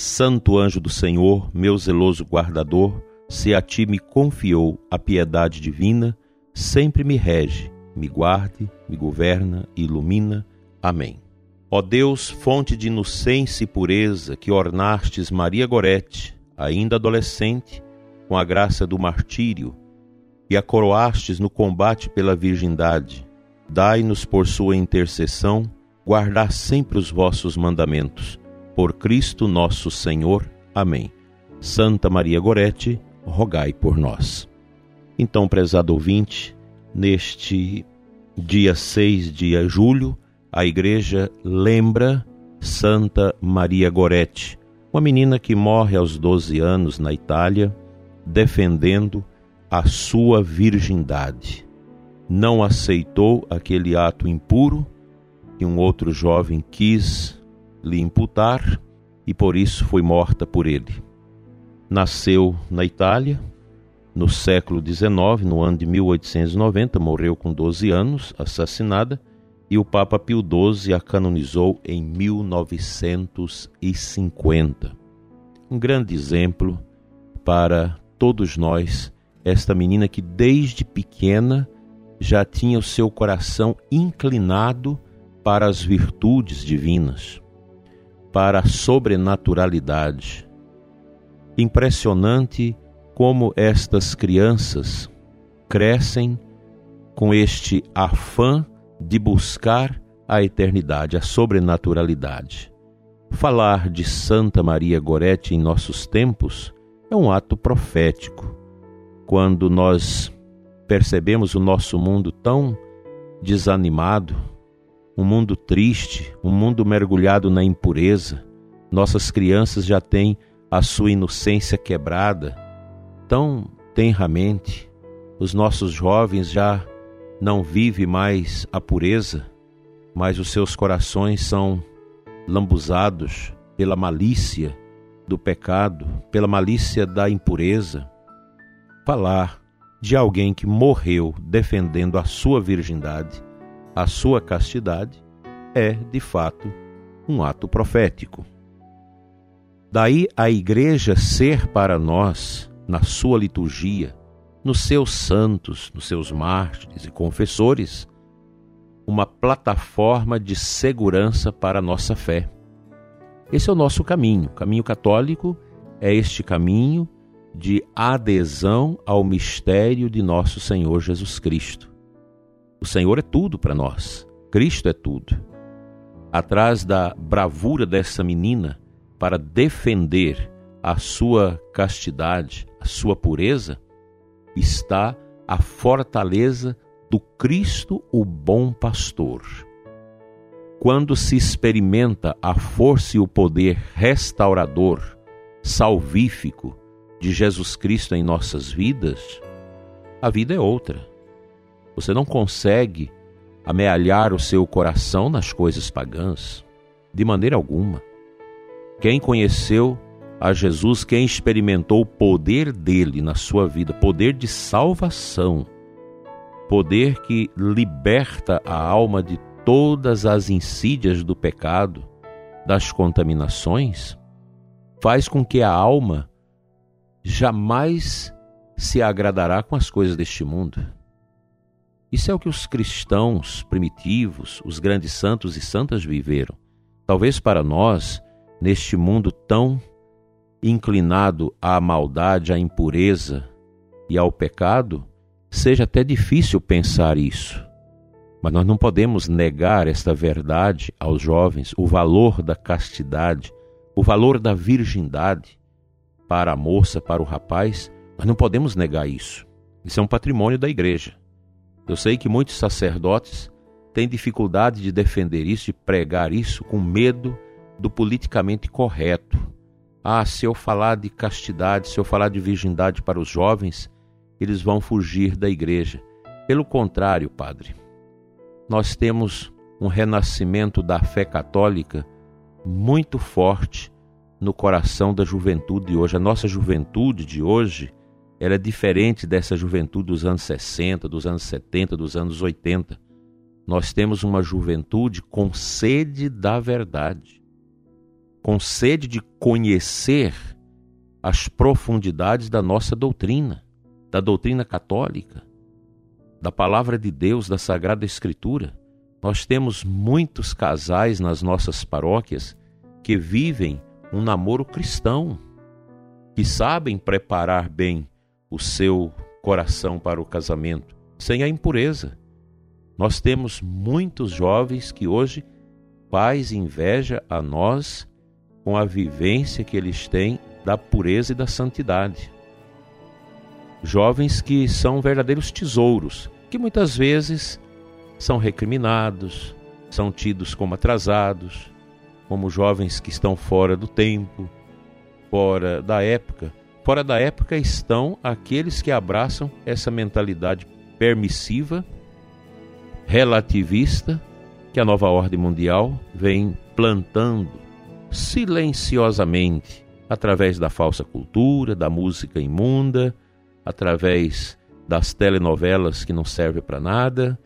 Santo anjo do Senhor, meu zeloso guardador, se a ti me confiou a piedade divina, sempre me rege, me guarde, me governa e ilumina. Amém. Ó Deus, fonte de inocência e pureza, que ornastes Maria Gorete, ainda adolescente, com a graça do martírio, e a coroastes no combate pela virgindade, dai-nos por sua intercessão guardar sempre os vossos mandamentos por Cristo nosso Senhor. Amém. Santa Maria Gorete, rogai por nós. Então, prezado ouvinte, neste dia 6 de julho, a igreja lembra Santa Maria Gorete, uma menina que morre aos 12 anos na Itália, defendendo a sua virgindade. Não aceitou aquele ato impuro que um outro jovem quis lhe imputar e por isso foi morta por ele. Nasceu na Itália no século XIX, no ano de 1890, morreu com 12 anos, assassinada, e o Papa Pio XII a canonizou em 1950. Um grande exemplo para todos nós, esta menina que desde pequena já tinha o seu coração inclinado para as virtudes divinas para a sobrenaturalidade. Impressionante como estas crianças crescem com este afã de buscar a eternidade, a sobrenaturalidade. Falar de Santa Maria Gorete em nossos tempos é um ato profético. Quando nós percebemos o nosso mundo tão desanimado, um mundo triste, um mundo mergulhado na impureza. Nossas crianças já têm a sua inocência quebrada tão tenramente. Os nossos jovens já não vivem mais a pureza, mas os seus corações são lambuzados pela malícia do pecado, pela malícia da impureza. Falar de alguém que morreu defendendo a sua virgindade a sua castidade é, de fato, um ato profético. Daí a Igreja ser para nós, na sua liturgia, nos seus santos, nos seus mártires e confessores, uma plataforma de segurança para a nossa fé. Esse é o nosso caminho. O caminho católico é este caminho de adesão ao mistério de nosso Senhor Jesus Cristo. O Senhor é tudo para nós. Cristo é tudo. Atrás da bravura dessa menina para defender a sua castidade, a sua pureza, está a fortaleza do Cristo, o bom pastor. Quando se experimenta a força e o poder restaurador, salvífico de Jesus Cristo em nossas vidas, a vida é outra. Você não consegue amealhar o seu coração nas coisas pagãs, de maneira alguma. Quem conheceu a Jesus, quem experimentou o poder dele na sua vida, poder de salvação, poder que liberta a alma de todas as insídias do pecado, das contaminações, faz com que a alma jamais se agradará com as coisas deste mundo. Isso é o que os cristãos primitivos, os grandes santos e santas viveram. Talvez para nós, neste mundo tão inclinado à maldade, à impureza e ao pecado, seja até difícil pensar isso. Mas nós não podemos negar esta verdade aos jovens, o valor da castidade, o valor da virgindade para a moça, para o rapaz. Nós não podemos negar isso. Isso é um patrimônio da igreja. Eu sei que muitos sacerdotes têm dificuldade de defender isso, de pregar isso, com medo do politicamente correto. Ah, se eu falar de castidade, se eu falar de virgindade para os jovens, eles vão fugir da igreja. Pelo contrário, Padre, nós temos um renascimento da fé católica muito forte no coração da juventude de hoje. A nossa juventude de hoje ela é diferente dessa juventude dos anos 60, dos anos 70, dos anos 80. Nós temos uma juventude com sede da verdade, com sede de conhecer as profundidades da nossa doutrina, da doutrina católica, da palavra de Deus, da Sagrada Escritura. Nós temos muitos casais nas nossas paróquias que vivem um namoro cristão, que sabem preparar bem o seu coração para o casamento, sem a impureza. Nós temos muitos jovens que hoje pais inveja a nós com a vivência que eles têm da pureza e da santidade. Jovens que são verdadeiros tesouros, que muitas vezes são recriminados, são tidos como atrasados, como jovens que estão fora do tempo, fora da época. Fora da época estão aqueles que abraçam essa mentalidade permissiva, relativista, que a nova ordem mundial vem plantando silenciosamente através da falsa cultura, da música imunda, através das telenovelas que não servem para nada,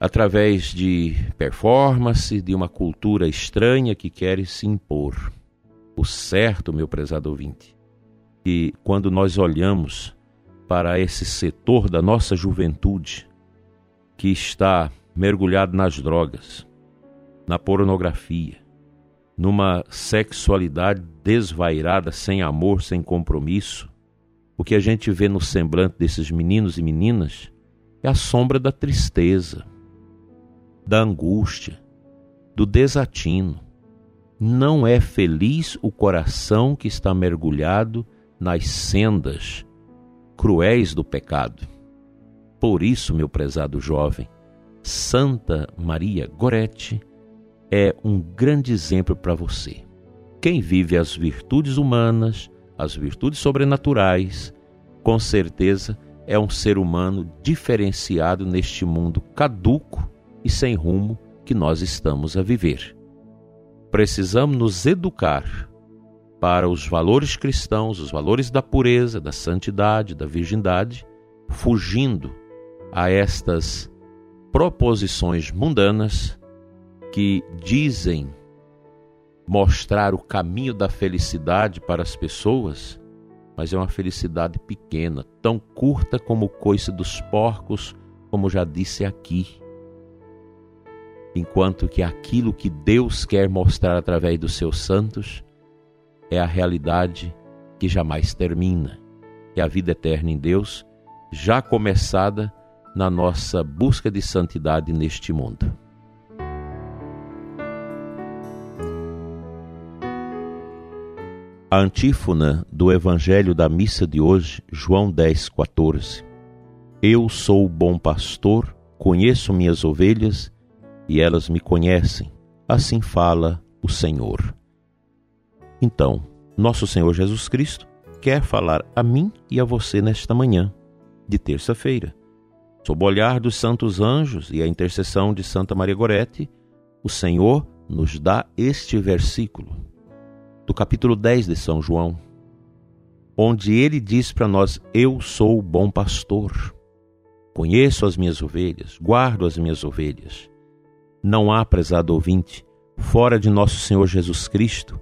através de performance, de uma cultura estranha que quer se impor. O certo, meu prezado ouvinte, que quando nós olhamos para esse setor da nossa juventude que está mergulhado nas drogas, na pornografia, numa sexualidade desvairada, sem amor, sem compromisso, o que a gente vê no semblante desses meninos e meninas é a sombra da tristeza da angústia, do desatino. Não é feliz o coração que está mergulhado nas sendas cruéis do pecado. Por isso, meu prezado jovem, Santa Maria Gorete é um grande exemplo para você. Quem vive as virtudes humanas, as virtudes sobrenaturais, com certeza é um ser humano diferenciado neste mundo caduco e sem rumo que nós estamos a viver. Precisamos nos educar para os valores cristãos, os valores da pureza, da santidade, da virgindade, fugindo a estas proposições mundanas que dizem mostrar o caminho da felicidade para as pessoas, mas é uma felicidade pequena, tão curta como o coice dos porcos, como já disse aqui. Enquanto que aquilo que Deus quer mostrar através dos seus santos é a realidade que jamais termina, é a vida eterna em Deus, já começada na nossa busca de santidade neste mundo. A antífona do Evangelho da missa de hoje, João 10, 14. Eu sou o bom pastor, conheço minhas ovelhas e elas me conhecem. Assim fala o Senhor. Então, nosso Senhor Jesus Cristo quer falar a mim e a você nesta manhã de terça-feira. Sob o olhar dos santos anjos e a intercessão de Santa Maria Gorete, o Senhor nos dá este versículo do capítulo 10 de São João, onde ele diz para nós: Eu sou o bom pastor, conheço as minhas ovelhas, guardo as minhas ovelhas. Não há, prezado ouvinte, fora de nosso Senhor Jesus Cristo,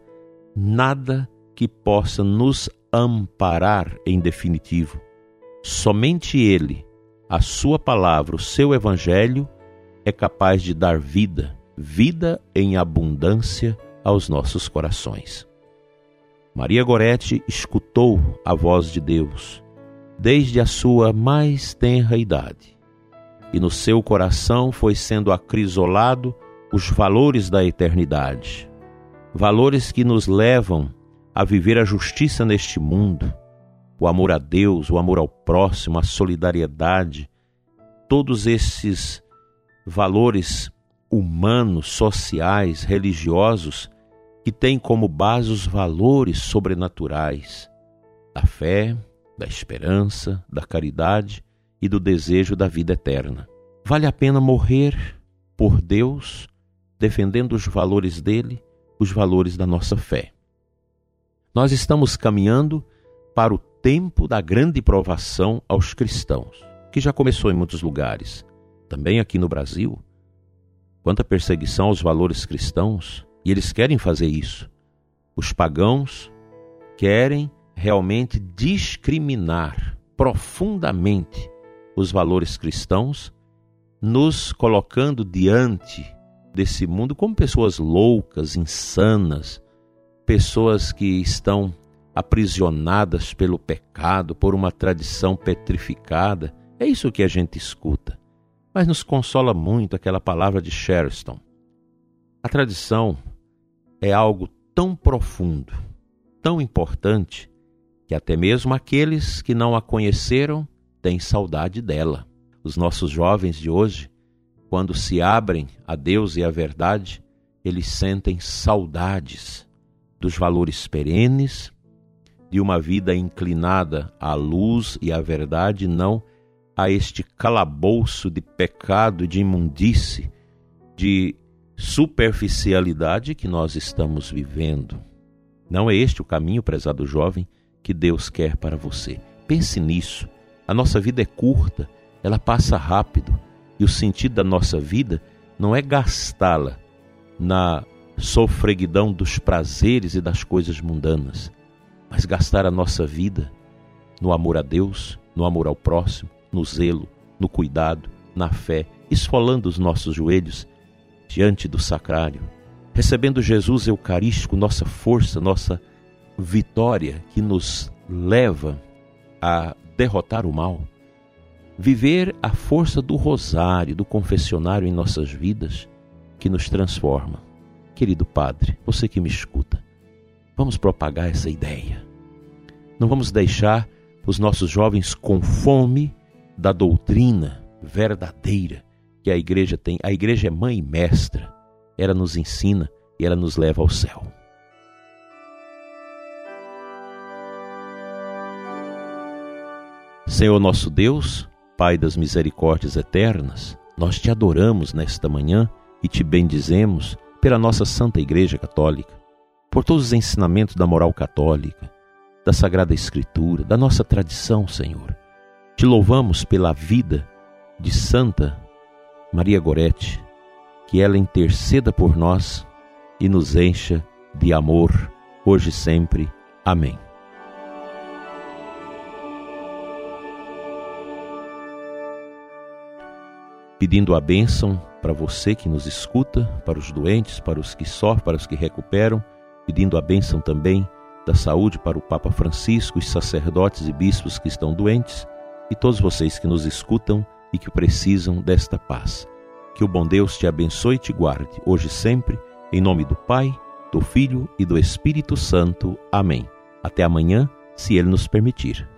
nada que possa nos amparar em definitivo. Somente Ele, a Sua palavra, o seu Evangelho, é capaz de dar vida, vida em abundância aos nossos corações. Maria Gorete escutou a voz de Deus desde a sua mais tenra idade e no seu coração foi sendo acrisolado os valores da eternidade, valores que nos levam a viver a justiça neste mundo, o amor a Deus, o amor ao próximo, a solidariedade, todos esses valores humanos, sociais, religiosos que tem como base os valores sobrenaturais da fé, da esperança, da caridade e do desejo da vida eterna. Vale a pena morrer por Deus, defendendo os valores dele, os valores da nossa fé. Nós estamos caminhando para o tempo da grande provação aos cristãos, que já começou em muitos lugares, também aqui no Brasil. Quanta perseguição aos valores cristãos, e eles querem fazer isso. Os pagãos querem realmente discriminar profundamente os valores cristãos, nos colocando diante desse mundo como pessoas loucas, insanas, pessoas que estão aprisionadas pelo pecado, por uma tradição petrificada. É isso que a gente escuta. Mas nos consola muito aquela palavra de Sherston. A tradição é algo tão profundo, tão importante, que até mesmo aqueles que não a conheceram têm saudade dela. Os nossos jovens de hoje, quando se abrem a Deus e à verdade, eles sentem saudades dos valores perenes, de uma vida inclinada à luz e à verdade, não a este calabouço de pecado, de imundície, de superficialidade que nós estamos vivendo. Não é este o caminho, prezado jovem, que Deus quer para você. Pense nisso. A nossa vida é curta, ela passa rápido, e o sentido da nossa vida não é gastá-la na sofreguidão dos prazeres e das coisas mundanas, mas gastar a nossa vida no amor a Deus, no amor ao próximo, no zelo, no cuidado, na fé, esfolando os nossos joelhos diante do sacrário, recebendo Jesus Eucarístico, nossa força, nossa vitória que nos leva a derrotar o mal. Viver a força do rosário, do confessionário em nossas vidas, que nos transforma. Querido Padre, você que me escuta, vamos propagar essa ideia. Não vamos deixar os nossos jovens com fome da doutrina verdadeira que a igreja tem. A igreja é mãe e mestra. Ela nos ensina e ela nos leva ao céu. Senhor nosso Deus, Pai das misericórdias eternas, nós te adoramos nesta manhã e te bendizemos pela nossa Santa Igreja Católica, por todos os ensinamentos da moral católica, da Sagrada Escritura, da nossa tradição, Senhor. Te louvamos pela vida de Santa Maria Gorete, que ela interceda por nós e nos encha de amor, hoje e sempre. Amém. Pedindo a bênção para você que nos escuta, para os doentes, para os que sofrem, para os que recuperam, pedindo a bênção também da saúde para o Papa Francisco, os sacerdotes e bispos que estão doentes e todos vocês que nos escutam e que precisam desta paz. Que o bom Deus te abençoe e te guarde, hoje e sempre, em nome do Pai, do Filho e do Espírito Santo. Amém. Até amanhã, se Ele nos permitir.